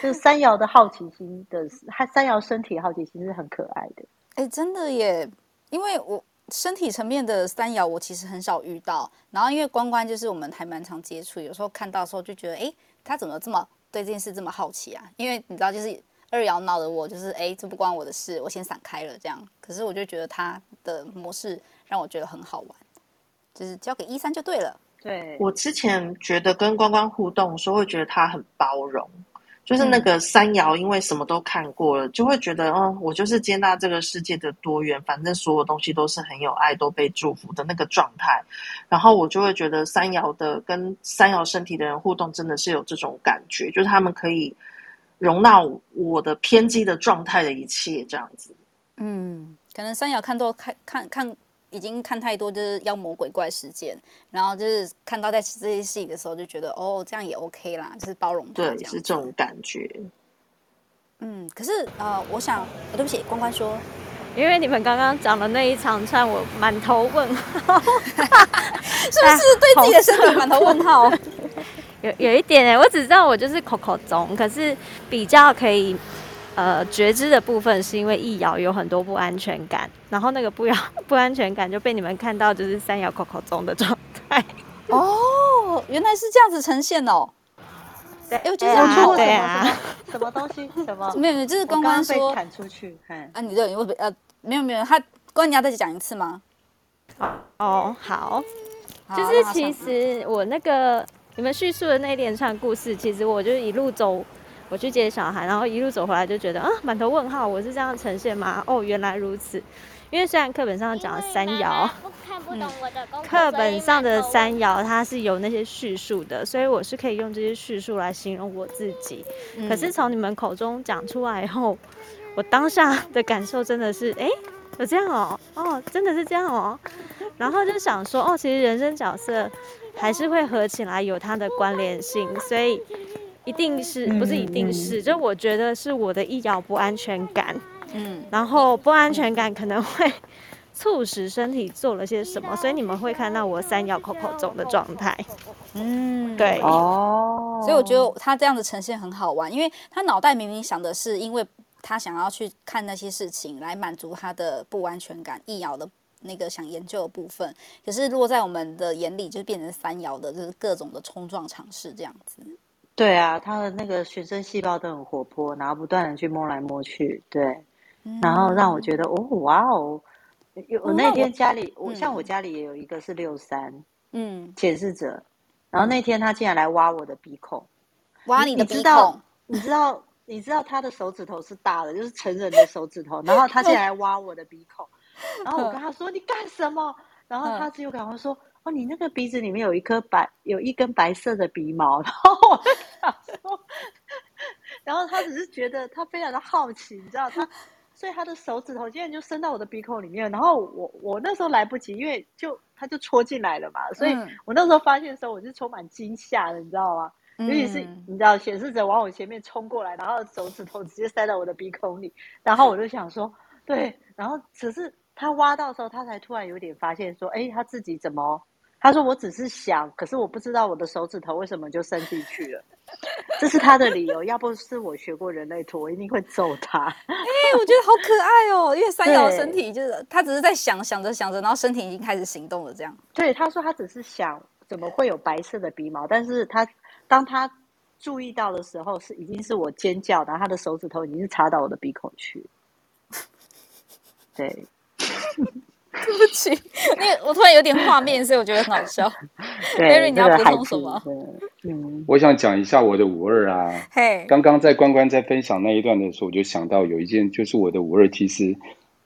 就是三爻的好奇心的，他三爻身体好奇心是很可爱的。哎，真的耶，因为我身体层面的三爻我其实很少遇到，然后因为关关就是我们还蛮常接触，有时候看到的时候就觉得，哎，他怎么这么对这件事这么好奇啊？因为你知道，就是。二爻闹的我就是哎，这不关我的事，我先散开了这样。可是我就觉得他的模式让我觉得很好玩，就是交给一三就对了。对，我之前觉得跟关关互动的时候，会觉得他很包容，就是那个三爻，因为什么都看过了，就会觉得嗯，我就是接纳这个世界的多元，反正所有东西都是很有爱，都被祝福的那个状态。然后我就会觉得三爻的跟三爻身体的人互动，真的是有这种感觉，就是他们可以。容纳我的偏激的状态的一切，这样子。嗯，可能三爻看多看看看，已经看太多就是妖魔鬼怪事件，然后就是看到在这些戏的时候，就觉得哦，这样也 OK 啦，就是包容他这样。对，是这种感觉。嗯，可是呃，我想，哦、对不起，关关说，因为你们刚刚讲的那一长串，我满头问号，[laughs] 是不是对自己的身体满头问号？[laughs] 有有一点哎，我只知道我就是口口中，可是比较可以呃觉知的部分，是因为一爻有很多不安全感，然后那个不爻不安全感就被你们看到，就是三爻口口中的状态。哦，原来是这样子呈现哦。对，哎，我觉得我对啊，什么东西？什么？没 [laughs] 有没有，就是关关说砍出去。啊，你这因为呃没有没有，他关你要再讲一次吗？哦，好，就是其实我那个。你们叙述的那一连串故事，其实我就一路走，我去接小孩，然后一路走回来就觉得啊，满头问号，我是这样呈现吗？哦，原来如此。因为虽然课本上讲了三爻，课本上的三爻它是有那些叙述的，所以我是可以用这些叙述来形容我自己。嗯、可是从你们口中讲出来以后，我当下的感受真的是，哎，有这样哦，哦，真的是这样哦。然后就想说，哦，其实人生角色。还是会合起来有它的关联性，所以一定是不是一定是？就我觉得是我的一爻不安全感，嗯，然后不安全感可能会促使身体做了些什么，所以你们会看到我三摇口口中的状态，嗯，对，哦，所以我觉得他这样的呈现很好玩，因为他脑袋明明想的是，因为他想要去看那些事情来满足他的不安全感，一摇的。那个想研究的部分，可是落在我们的眼里，就变成三爻的，就是各种的冲撞尝试这样子。对啊，他的那个全身细胞都很活泼，然后不断的去摸来摸去，对，嗯、然后让我。觉得哦，哇哦，有我那天家里，我、嗯、像我。家里也有一个是六三，嗯，显示者，然后那天他竟然来挖我的鼻孔，挖你的鼻孔，你知道，你知道，你知道他的手指头是大的，就是成人的手指头，然后他竟然来挖我的鼻孔。然后我跟他说：“你干什么？”然后他只有赶快说：“哦，你那个鼻子里面有一颗白，有一根白色的鼻毛。”然后我就想说，然后他只是觉得他非常的好奇，你知道他，所以他的手指头竟然就伸到我的鼻孔里面。然后我我那时候来不及，因为就他就戳进来了嘛，所以我那时候发现的时候，我是充满惊吓的，你知道吗？尤其是你知道显示者往我前面冲过来，然后手指头直接塞到我的鼻孔里，然后我就想说，对，然后只是。他挖到的时候，他才突然有点发现，说：“哎，他自己怎么？”他说：“我只是想，可是我不知道我的手指头为什么就伸进去了。[laughs] ”这是他的理由。要不是我学过人类图，我一定会揍他。哎，我觉得好可爱哦，因为三爻身体就是他只是在想，想着想着，然后身体已经开始行动了，这样。对，他说他只是想怎么会有白色的鼻毛，但是他当他注意到的时候，是已经是我尖叫，然后他的手指头已经是插到我的鼻孔去。[laughs] 对。对不起，那我突然有点画面，所以我觉得很好笑。Larry，你要补充什么？我想讲一下我的五二啊。嘿，刚刚在关关在分享那一段的时候，我就想到有一件，就是我的五二，其实，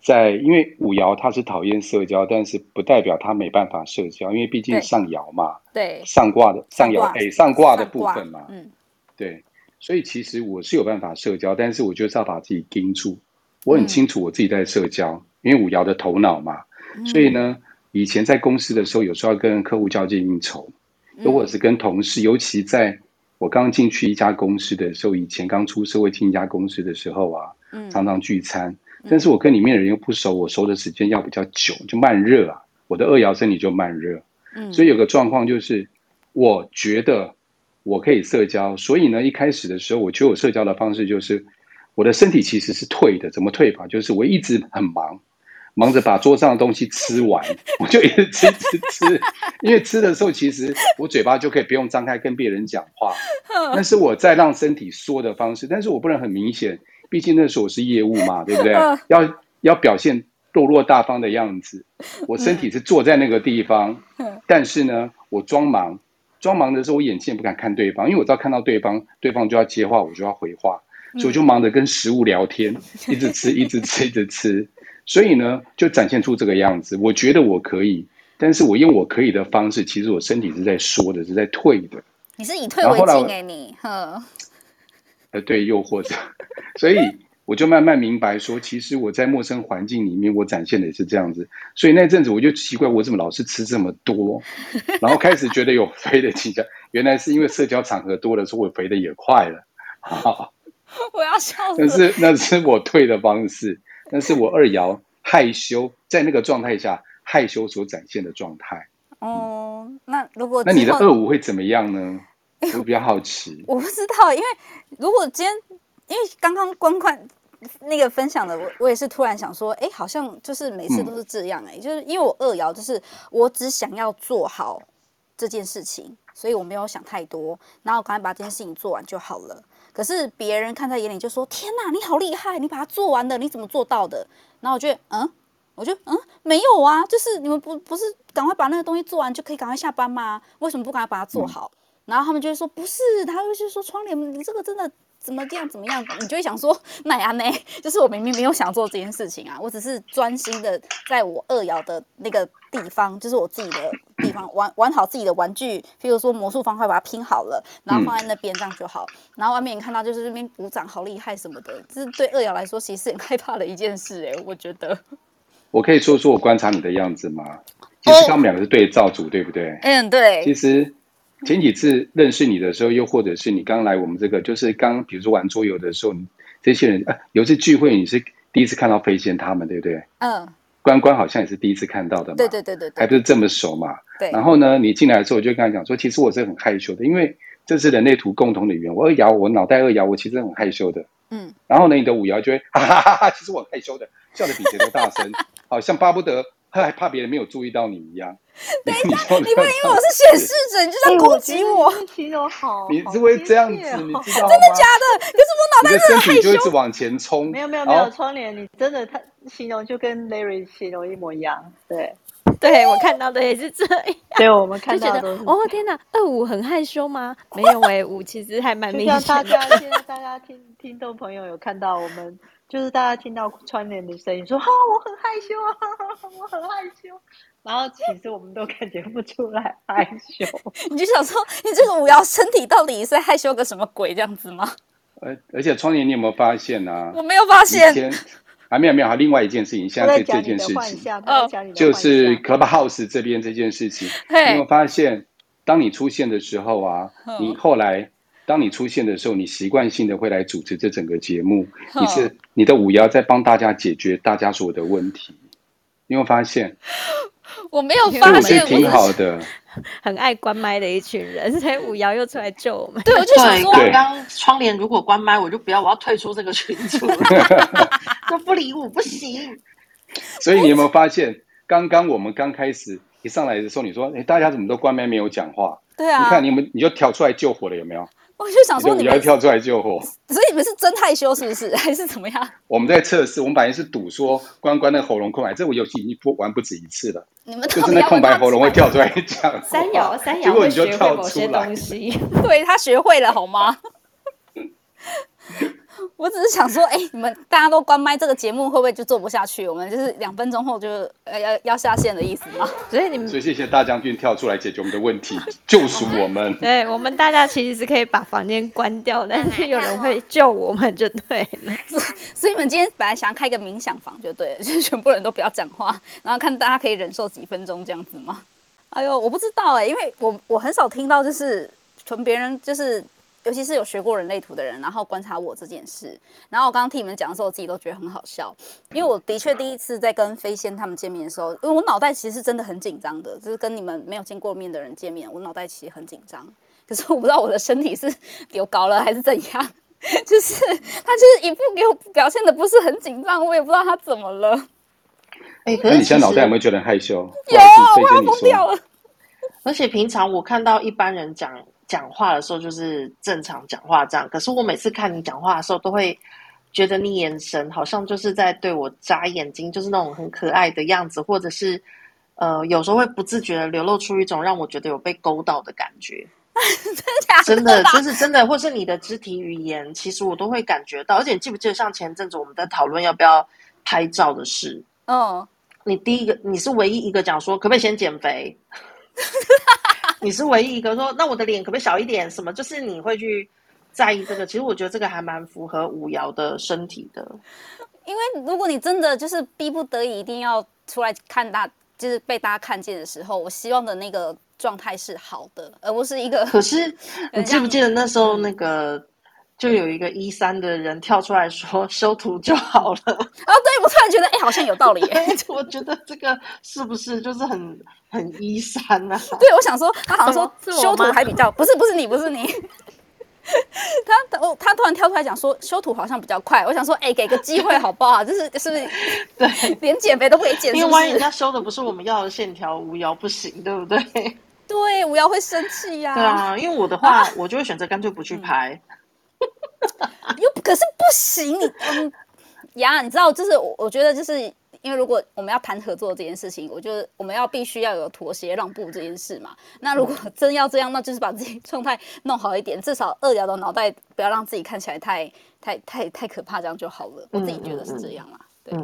在因为五爻他是讨厌社交，但是不代表他没办法社交，因为毕竟上爻嘛，对，上卦的上爻哎，上卦的部分嘛，嗯，对，所以其实我是有办法社交，但是我就是要把自己盯住，我很清楚我自己在社交。因为五爻的头脑嘛，所以呢，以前在公司的时候，有时候要跟客户交接应酬，如果是跟同事，尤其在我刚进去一家公司的时候，以前刚出社会进一家公司的时候啊，常常聚餐，但是我跟里面的人又不熟，我熟的时间要比较久，就慢热啊，我的二爻身体就慢热。嗯，所以有个状况就是，我觉得我可以社交，所以呢，一开始的时候，我觉得我社交的方式就是，我的身体其实是退的。怎么退法？就是我一直很忙，忙着把桌上的东西吃完，[laughs] 我就一直吃吃吃。因为吃的时候，其实我嘴巴就可以不用张开跟别人讲话，[laughs] 那是我在让身体说的方式。但是我不能很明显，毕竟那时候我是业务嘛，[laughs] 对不对？要要表现。落落大方的样子，我身体是坐在那个地方，嗯、但是呢，我装忙，装忙的时候，我眼睛也不敢看对方，因为我知道看到对方，对方就要接话，我就要回话，所以我就忙着跟食物聊天，一直吃，一直吃，一直吃，所以呢，就展现出这个样子。我觉得我可以，但是我用我可以的方式，其实我身体是在缩的，是在退的。你是以退为进哎，你，呵，呃，对，又或者，[laughs] 所以。我就慢慢明白说，其实我在陌生环境里面，我展现的也是这样子。所以那阵子我就奇怪，我怎么老是吃这么多，[laughs] 然后开始觉得有肥的倾向。原来是因为社交场合多了，所以我肥的也快了。[laughs] 我要笑死。但是那是我退的方式，那是我二爻害羞，在那个状态下害羞所展现的状态。哦，那如果那你的二五会怎么样呢？我比较好奇。[laughs] 我不知道，因为如果今天，因为刚刚观看。那个分享的我，我也是突然想说，哎，好像就是每次都是这样，哎，就是因为我二爻，就是我只想要做好这件事情，所以我没有想太多，然后赶快把这件事情做完就好了。可是别人看在眼里就说：“天哪，你好厉害，你把它做完了，你怎么做到的？”然后我觉得，嗯，我觉得，嗯，没有啊，就是你们不不是赶快把那个东西做完就可以赶快下班吗？为什么不赶快把它做好？然后他们就会说：“不是，他会就说窗帘，你这个真的。”怎么这样？怎么样？你就会想说，那呀，那就是我明明没有想做这件事情啊，我只是专心的在我二爻的那个地方，就是我自己的地方，玩玩好自己的玩具，譬如说魔术方块把它拼好了，然后放在那边这样就好。然后外面你看到就是这边鼓掌，好厉害什么的，这是对二爻来说其实是很害怕的一件事哎，我觉得。[laughs] 我可以说出我观察你的样子吗？其实他们两个是对照组，对不对？嗯，对。其实。前几次认识你的时候，又或者是你刚来我们这个，就是刚比如说玩桌游的时候，你这些人啊，有一次聚会你是第一次看到飞仙他们，对不对？嗯。关关好像也是第一次看到的嘛。对对对对，对。还不是这么熟嘛。对。然后呢，你进来的时候，我就跟他讲说，其实我是很害羞的，因为这是人类图共同的语言。我二爻，我脑袋二爻，我其实很害羞的。嗯。然后呢，你的五爻就会哈哈哈哈，其实我很害羞的，笑的比谁都大声，[laughs] 好像巴不得。他还怕别人没有注意到你一样。等一下，你不能因为我是显示者，你就在攻击我。形容好，[laughs] 你是会这样子，你知道吗？真的假的？可是我脑袋真的害羞。你的身体就一直往前冲。没有没有没有，窗帘，你真的他形容就跟 Larry 形容一模一样。对，[laughs] 对我看到的也是这样。对，我们看到的。哦天哪，二五很害羞吗？没有哎，五其实还蛮明显。大家现在大家听听众朋友有看到我们。就是大家听到窗帘的声音，说：“哈、哦，我很害羞啊，我很害羞。[laughs] ”然后其实我们都感觉不出来害羞。[laughs] 你就想说，你这个五摇身体到底是害羞个什么鬼这样子吗？而 [laughs] 而且窗帘，你有没有发现呢、啊？我没有发现。还、啊、没有没有，还另外一件事情，现在这件事情，就是 Clubhouse 这边这件事情，你有没有发现？当你出现的时候啊，你后来。当你出现的时候，你习惯性的会来主持这整个节目。你是你的五爻在帮大家解决大家所有的问题。你有没有发现？[laughs] 我没有发现，挺好的。[laughs] 很爱关麦的一群人，所以五爻又出来救我们。对，我就想说，刚刚窗帘如果关麦，我就不要，我要退出这个群组。[laughs] 都不理我不行。所以你有没有发现，刚刚我们刚开始一上来的时候，你说：“哎，大家怎么都关麦没有讲话？”对啊，你看你们你就跳出来救火了，有没有？我就想说，你们要跳出来救火，[laughs] 所以你们是真害羞是不是，[laughs] 还是怎么样？我们在测试，我们本来是赌说关关那个喉咙空白，这我游戏已经不玩不止一次了。你们就是那空白喉咙会跳出来讲，三摇三摇，结果你就跳出来，[laughs] 对他学会了好吗？[laughs] 我只是想说，哎、欸，你们大家都关麦，这个节目会不会就做不下去？我们就是两分钟后就呃要要下线的意思吗？[laughs] 所以你们，所以谢谢大将军跳出来解决我们的问题，救赎我们。[laughs] 对，我们大家其实是可以把房间关掉，但是有人会救我们就对了。所以你们今天本来想要开个冥想房就对了，就是全部人都不要讲话，然后看大家可以忍受几分钟这样子吗？哎呦，我不知道哎、欸，因为我我很少听到就是从别人就是。尤其是有学过人类图的人，然后观察我这件事。然后我刚刚听你们讲的时候，我自己都觉得很好笑，因为我的确第一次在跟飞仙他们见面的时候，因为我脑袋其实是真的很紧张的，就是跟你们没有见过面的人见面，我脑袋其实很紧张。可是我不知道我的身体是流高了还是怎样，就是他就是一副给我表现的不是很紧张，我也不知道他怎么了。哎、欸，可是你现在脑袋有没有觉得害羞？有，我要疯掉了。而且平常我看到一般人讲讲话的时候，就是正常讲话这样。可是我每次看你讲话的时候，都会觉得你眼神好像就是在对我眨眼睛，就是那种很可爱的样子，或者是呃，有时候会不自觉的流露出一种让我觉得有被勾到的感觉。[laughs] 真的？真的，就是真的，或是你的肢体语言，其实我都会感觉到。而且你记不记得，像前阵子我们在讨论要不要拍照的事？嗯，你第一个，你是唯一一个讲说可不可以先减肥？[laughs] 你是唯一一个说，那我的脸可不可以小一点？什么？就是你会去在意这个。其实我觉得这个还蛮符合五瑶的身体的。因为如果你真的就是逼不得已一定要出来看大，就是被大家看见的时候，我希望的那个状态是好的，而不是一个。可是 [laughs] 你记不记得那时候那个？就有一个一三的人跳出来说修图就好了 [laughs] 啊！对，我突然觉得哎、欸，好像有道理。我觉得这个是不是就是很很一三啊？[laughs] 对，我想说他好像说修图还比较不是不是你不是你，[laughs] 他哦他突然跳出来讲说修图好像比较快。我想说哎、欸，给个机会好不好？就是是不是对连减肥都不给减？因为万一人家修的不是我们要的线条，无聊不行，对不对？对，五爻会生气呀。对啊，因为我的话，啊、我就会选择干脆不去拍。嗯 [laughs] 又可是不行，你嗯呀，你知道，就是我我觉得，就是因为如果我们要谈合作这件事情，我就我们要必须要有妥协让步这件事嘛。那如果真要这样，那就是把自己状态弄好一点，至少二爻的脑袋不要让自己看起来太太太太可怕，这样就好了。我自己觉得是这样啦。对，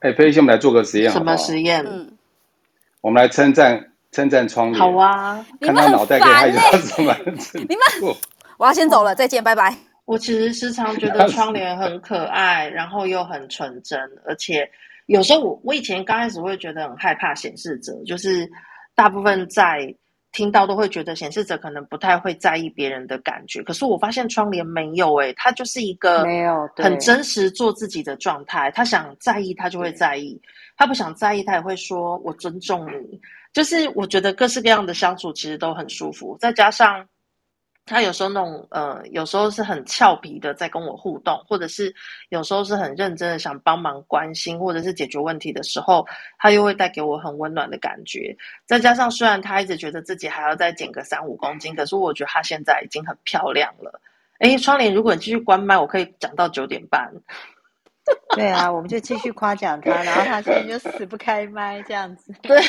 哎，飞仙，我们来做个实验，什么实验？嗯，我们来称赞称赞窗帘。好啊，看他脑袋可以害羞什 [laughs] 么？你们，我要先走了，再见，拜拜。我其实时常觉得窗帘很 [laughs] 可爱，然后又很纯真，而且有时候我我以前刚开始会觉得很害怕显示者，就是大部分在听到都会觉得显示者可能不太会在意别人的感觉，可是我发现窗帘没有诶、欸，他就是一个没有很真实做自己的状态，他想在意他就会在意，他不想在意他也会说我尊重你，就是我觉得各式各样的相处其实都很舒服，再加上。他有时候那种呃，有时候是很俏皮的在跟我互动，或者是有时候是很认真的想帮忙关心，或者是解决问题的时候，他又会带给我很温暖的感觉。再加上虽然他一直觉得自己还要再减个三五公斤，可是我觉得他现在已经很漂亮了。哎，窗帘，如果你继续关麦，我可以讲到九点半。对啊，我们就继续夸奖他，然后他现在就死不开麦这样子。[laughs] 对。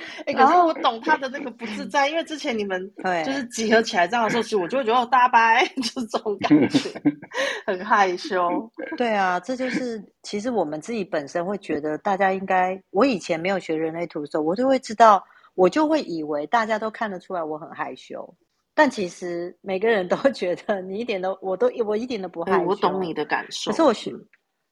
[laughs] 哎、欸，可是我懂他的那个不自在，因为之前你们 [laughs] 就是集合起来这样的时候，其实我就会觉得哦，大拜，[laughs] 就是这种感觉，很害羞。对啊，这就是其实我们自己本身会觉得，大家应该，我以前没有学人类图的时候，我就会知道，我就会以为大家都看得出来我很害羞，但其实每个人都觉得你一点都，我都我一点都不害羞。欸、我懂你的感受。可是我学，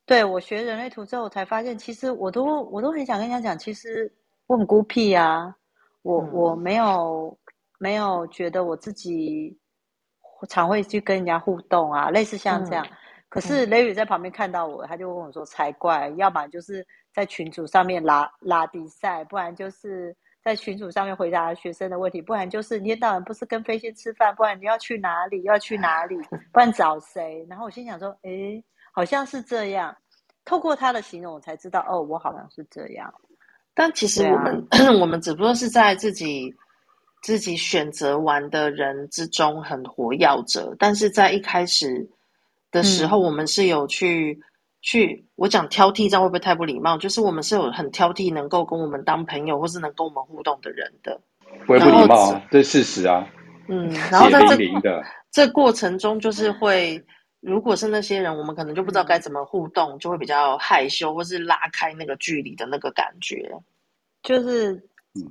对我学人类图之后，我才发现，其实我都我都很想跟人家讲，其实。我很孤僻啊，我我没有没有觉得我自己常会去跟人家互动啊，类似像这样。嗯、可是雷雨在旁边看到我，他就问我说：“才怪，要么就是在群组上面拉拉比赛，不然就是在群组上面回答学生的问题，不然就是一天到晚不是跟飞仙吃饭，不然你要去哪里？要去哪里？[laughs] 不然找谁？”然后我心想说：“诶，好像是这样。”透过他的形容，我才知道哦，我好像是这样。但其实我们、啊、我们只不过是在自己自己选择玩的人之中很活跃着，但是在一开始的时候，我们是有去、嗯、去我讲挑剔，这样会不会太不礼貌？就是我们是有很挑剔，能够跟我们当朋友或是能跟我们互动的人的，不会不礼貌，这是事实啊。嗯，然后在这这过程中，就是会，如果是那些人，我们可能就不知道该怎么互动，就会比较害羞，或是拉开那个距离的那个感觉。就是，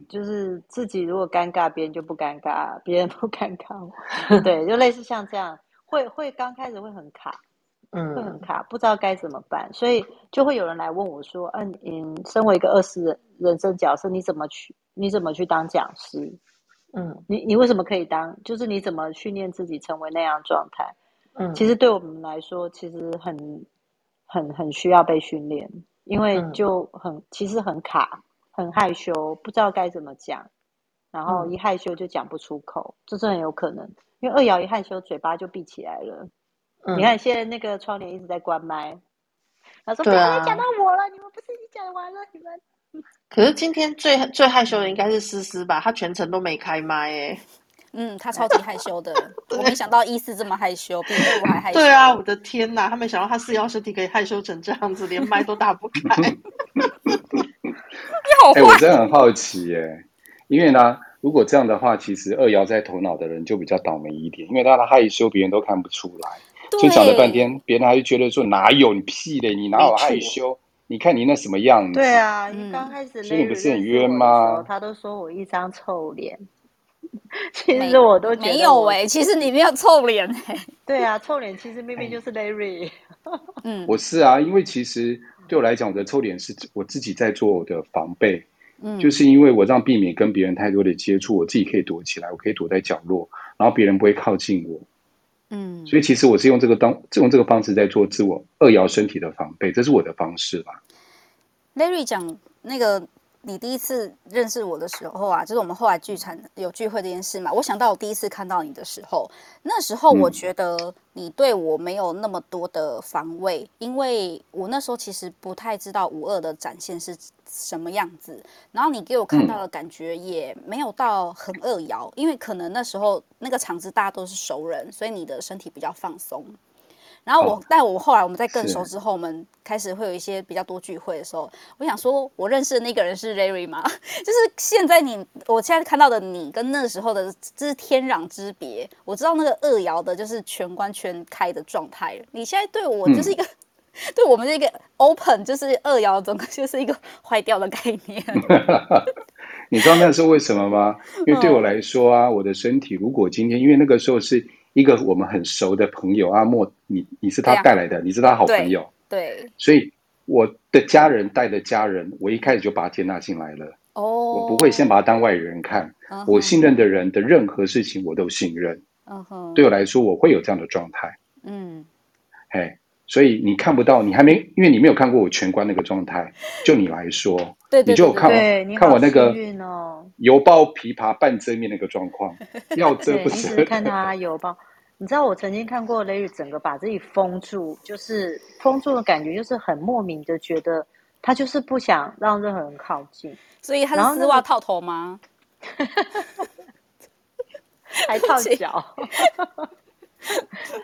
就是自己如果尴尬，别人就不尴尬；别人不尴尬，[laughs] 对，就类似像这样，会会刚开始会很卡，嗯，会很卡，不知道该怎么办，所以就会有人来问我说：“嗯、啊，嗯，身为一个二次人生角色，你怎么去？你怎么去当讲师？”嗯，你你为什么可以当？就是你怎么训练自己成为那样状态？嗯，其实对我们来说，其实很很很需要被训练，因为就很、嗯、其实很卡，很害羞，不知道该怎么讲，然后一害羞就讲不出口，这是很有可能。因为二瑶一害羞，嘴巴就闭起来了。嗯、你看现在那个窗帘一直在关麦，他说：“不要再讲到我了，你们不是已经讲完了？你们。”可是今天最最害羞的应该是思思吧？他全程都没开麦哎。嗯，他超级害羞的。[laughs] 我没想到一四这么害羞，比我还害羞。对啊，我的天哪！他没想到他四幺身体可以害羞成这样子，连麦都打不开。[laughs] 你好坏。哎、欸，我真的很好奇耶，因为呢，如果这样的话，其实二爻在头脑的人就比较倒霉一点，因为他的害羞别人都看不出来，就讲了半天，别人还是觉得说哪有你屁嘞，你哪有害羞？你看你那什么样子？对啊，你刚开始，所以你不是很冤吗？他都说我一张臭脸，[laughs] 其实我都觉得没有哎、欸，其实你没有臭脸哎、欸。[laughs] 对啊，臭脸其实明明就是 Larry。[laughs] 嗯，我是啊，因为其实对我来讲，我的臭脸是我自己在做我的防备。嗯，就是因为我让避免跟别人太多的接触，我自己可以躲起来，我可以躲在角落，然后别人不会靠近我。嗯，所以其实我是用这个当用这个方式在做自我二摇身体的防备，这是我的方式吧。Larry 讲那个，你第一次认识我的时候啊，就是我们后来聚餐有聚会这件事嘛。我想到我第一次看到你的时候，那时候我觉得你对我没有那么多的防卫，嗯、因为我那时候其实不太知道五二的展现是什么样子。然后你给我看到的感觉也没有到很二摇，因为可能那时候那个场子大家都是熟人，所以你的身体比较放松。然后我，哦、但我后来我们在更熟之后，我们开始会有一些比较多聚会的时候，我想说，我认识的那个人是 Larry 吗？[laughs] 就是现在你，我现在看到的你跟那个时候的，这是天壤之别。我知道那个二爻的，就是全关全开的状态。你现在对我就是一个，嗯、[laughs] 对我们是一个 open，就是二爻整个就是一个 [laughs] 坏掉的概念。你知道那是为什么吗？因为对我来说啊，我的身体如果今天，因为那个时候是。一个我们很熟的朋友阿莫，你你是他带来的，啊、你是他好朋友，对，对，所以我的家人带的家人，我一开始就把他接纳进来了。哦，我不会先把他当外人看，嗯、我信任的人的任何事情我都信任。嗯哼，对我来说，我会有这样的状态。嗯，嘿，所以你看不到，你还没，因为你没有看过我全关那个状态，就你来说，对，对，对，对，你就看我看我那个。油包琵琶半遮面那个状况，[laughs] 要遮不遮？你看他油包，你知道我曾经看过 Larry 整个把自己封住，就是封住的感觉，就是很莫名的觉得他就是不想让任何人靠近。所以他是丝袜套头吗？[laughs] 还套脚。[laughs]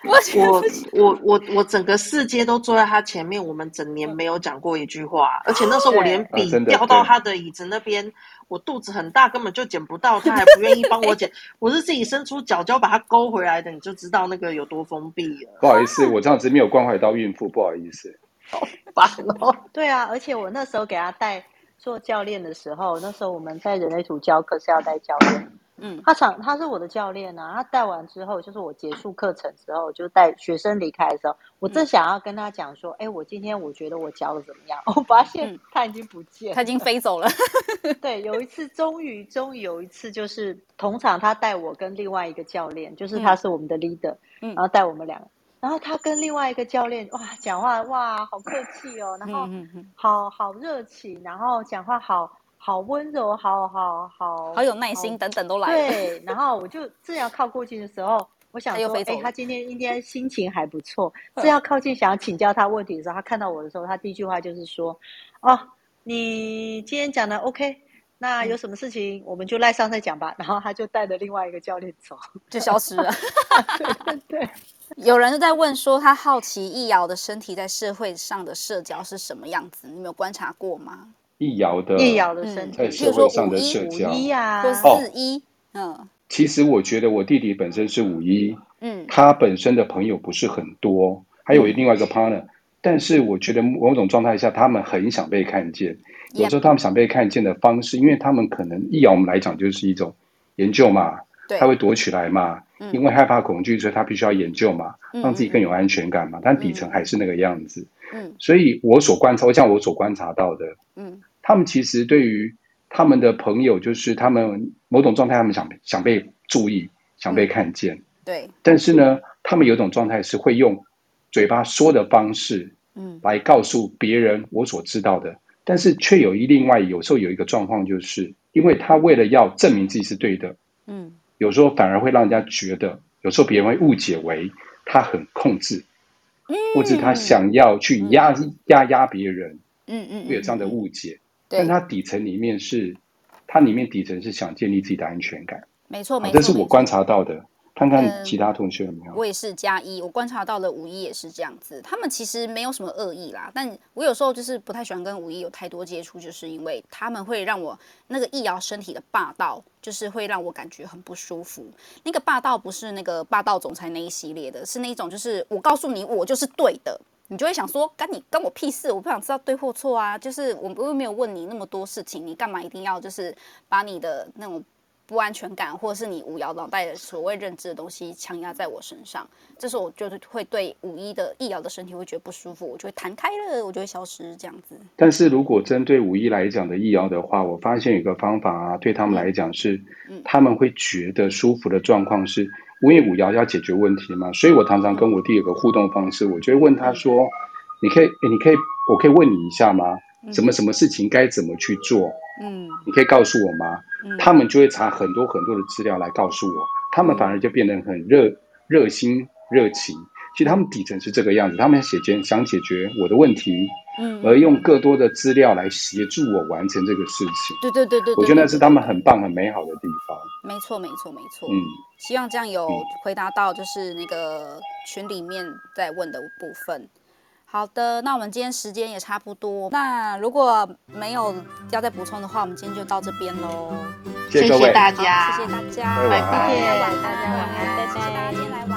我我我我整个世界都坐在他前面，我们整年没有讲过一句话，而且那时候我连笔掉到他的椅子那边，我肚子很大，根本就捡不到，他还不愿意帮我捡，我是自己伸出脚脚把它勾回来的，你就知道那个有多封闭了。不好意思，我这样子没有关怀到孕妇，不好意思。[laughs] 好烦哦。[laughs] 对啊，而且我那时候给他带做教练的时候，那时候我们在人类图教课是要带教练。嗯，他想他是我的教练啊。他带完之后，就是我结束课程之后，就带学生离开的时候，我正想要跟他讲说：“哎、嗯，我今天我觉得我教的怎么样？” [laughs] 我发现他已经不见了，他已经飞走了。[laughs] 对，有一次，终于终于有一次，就是同场他带我跟另外一个教练，就是他是我们的 leader，嗯，然后带我们两个，然后他跟另外一个教练哇讲话哇好客气哦，然后好好热情，然后讲话好。好温柔，好好好，好有耐心，等等都来了。对，然后我就正要靠过去的时候，我想说，哎、欸，他今天应该心情还不错。[laughs] 正要靠近，想要请教他问题的时候，他看到我的时候，他第一句话就是说：“哦，你今天讲的 OK，那有什么事情我们就赖上再讲吧。嗯”然后他就带着另外一个教练走，就消失了。[laughs] 对对对，有人在问说，他好奇易遥的身体在社会上的社交是什么样子？你有观察过吗？易遥的身体，在社会上的社交，五一啊，四一，嗯。其实我觉得我弟弟本身是五一，嗯，他本身的朋友不是很多，还有另外一个 partner，嗯，但是我觉得某种状态下，他们很想被看见。有时候他们想被看见的方式，因为他们可能易遥我们来讲就是一种研究嘛，他会躲起来嘛，因为害怕恐惧，所以他必须要研究嘛，让自己更有安全感嘛。但底层还是那个样子。嗯，所以我所观察，我讲我所观察到的，嗯，他们其实对于他们的朋友就是他们某种状态，他们想想被注意，想被看见。对。但是呢，他们有一种状态是会用嘴巴说的方式，嗯，来告诉别人我所知道的，嗯、但是却有一另外有时候有一个状况，就是因为他为了要证明自己是对的，嗯，有时候反而会让人家觉得，有时候别人会误解为他很控制，嗯，或者他想要去压压压别人，嗯嗯，会有这样的误解。但他底层里面是，他里面底层是想建立自己的安全感。没错，没错，这是我观察到的。看看其他同学有没有。我也是加一，我观察到了五一也是这样子。他们其实没有什么恶意啦，但我有时候就是不太喜欢跟五一有太多接触，就是因为他们会让我那个易遥身体的霸道，就是会让我感觉很不舒服。那个霸道不是那个霸道总裁那一系列的，是那一种就是我告诉你我就是对的。你就会想说，干你干我屁事！我不想知道对或错啊。就是我又没有问你那么多事情，你干嘛一定要就是把你的那种不安全感，或者是你五爻脑袋的所谓认知的东西强压在我身上？这时候我就是会对五一的易遥的身体会觉得不舒服，我就会弹开了，我就会消失这样子。但是如果针对五一来讲的易遥的话，我发现有个方法啊，对他们来讲是，嗯、他们会觉得舒服的状况是。因为五爻要解决问题嘛，所以我常常跟我弟有个互动方式，我就会问他说：“你可以，你可以，我可以问你一下吗？什么什么事情该怎么去做？嗯，你可以告诉我吗？”他们就会查很多很多的资料来告诉我，他们反而就变得很热热心热情。其实他们底层是这个样子，他们想解决想解决我的问题，嗯，而用更多的资料来协助我完成这个事情。对对对对，我觉得那是他们很棒很美好的地方。没错没错没错，嗯，希望这样有回答到就是那个群里面在问的部分。好的，那我们今天时间也差不多，那如果没有要再补充的话，我们今天就到这边喽。谢谢大家，谢谢大家，谢谢大家，拜拜，大家晚安。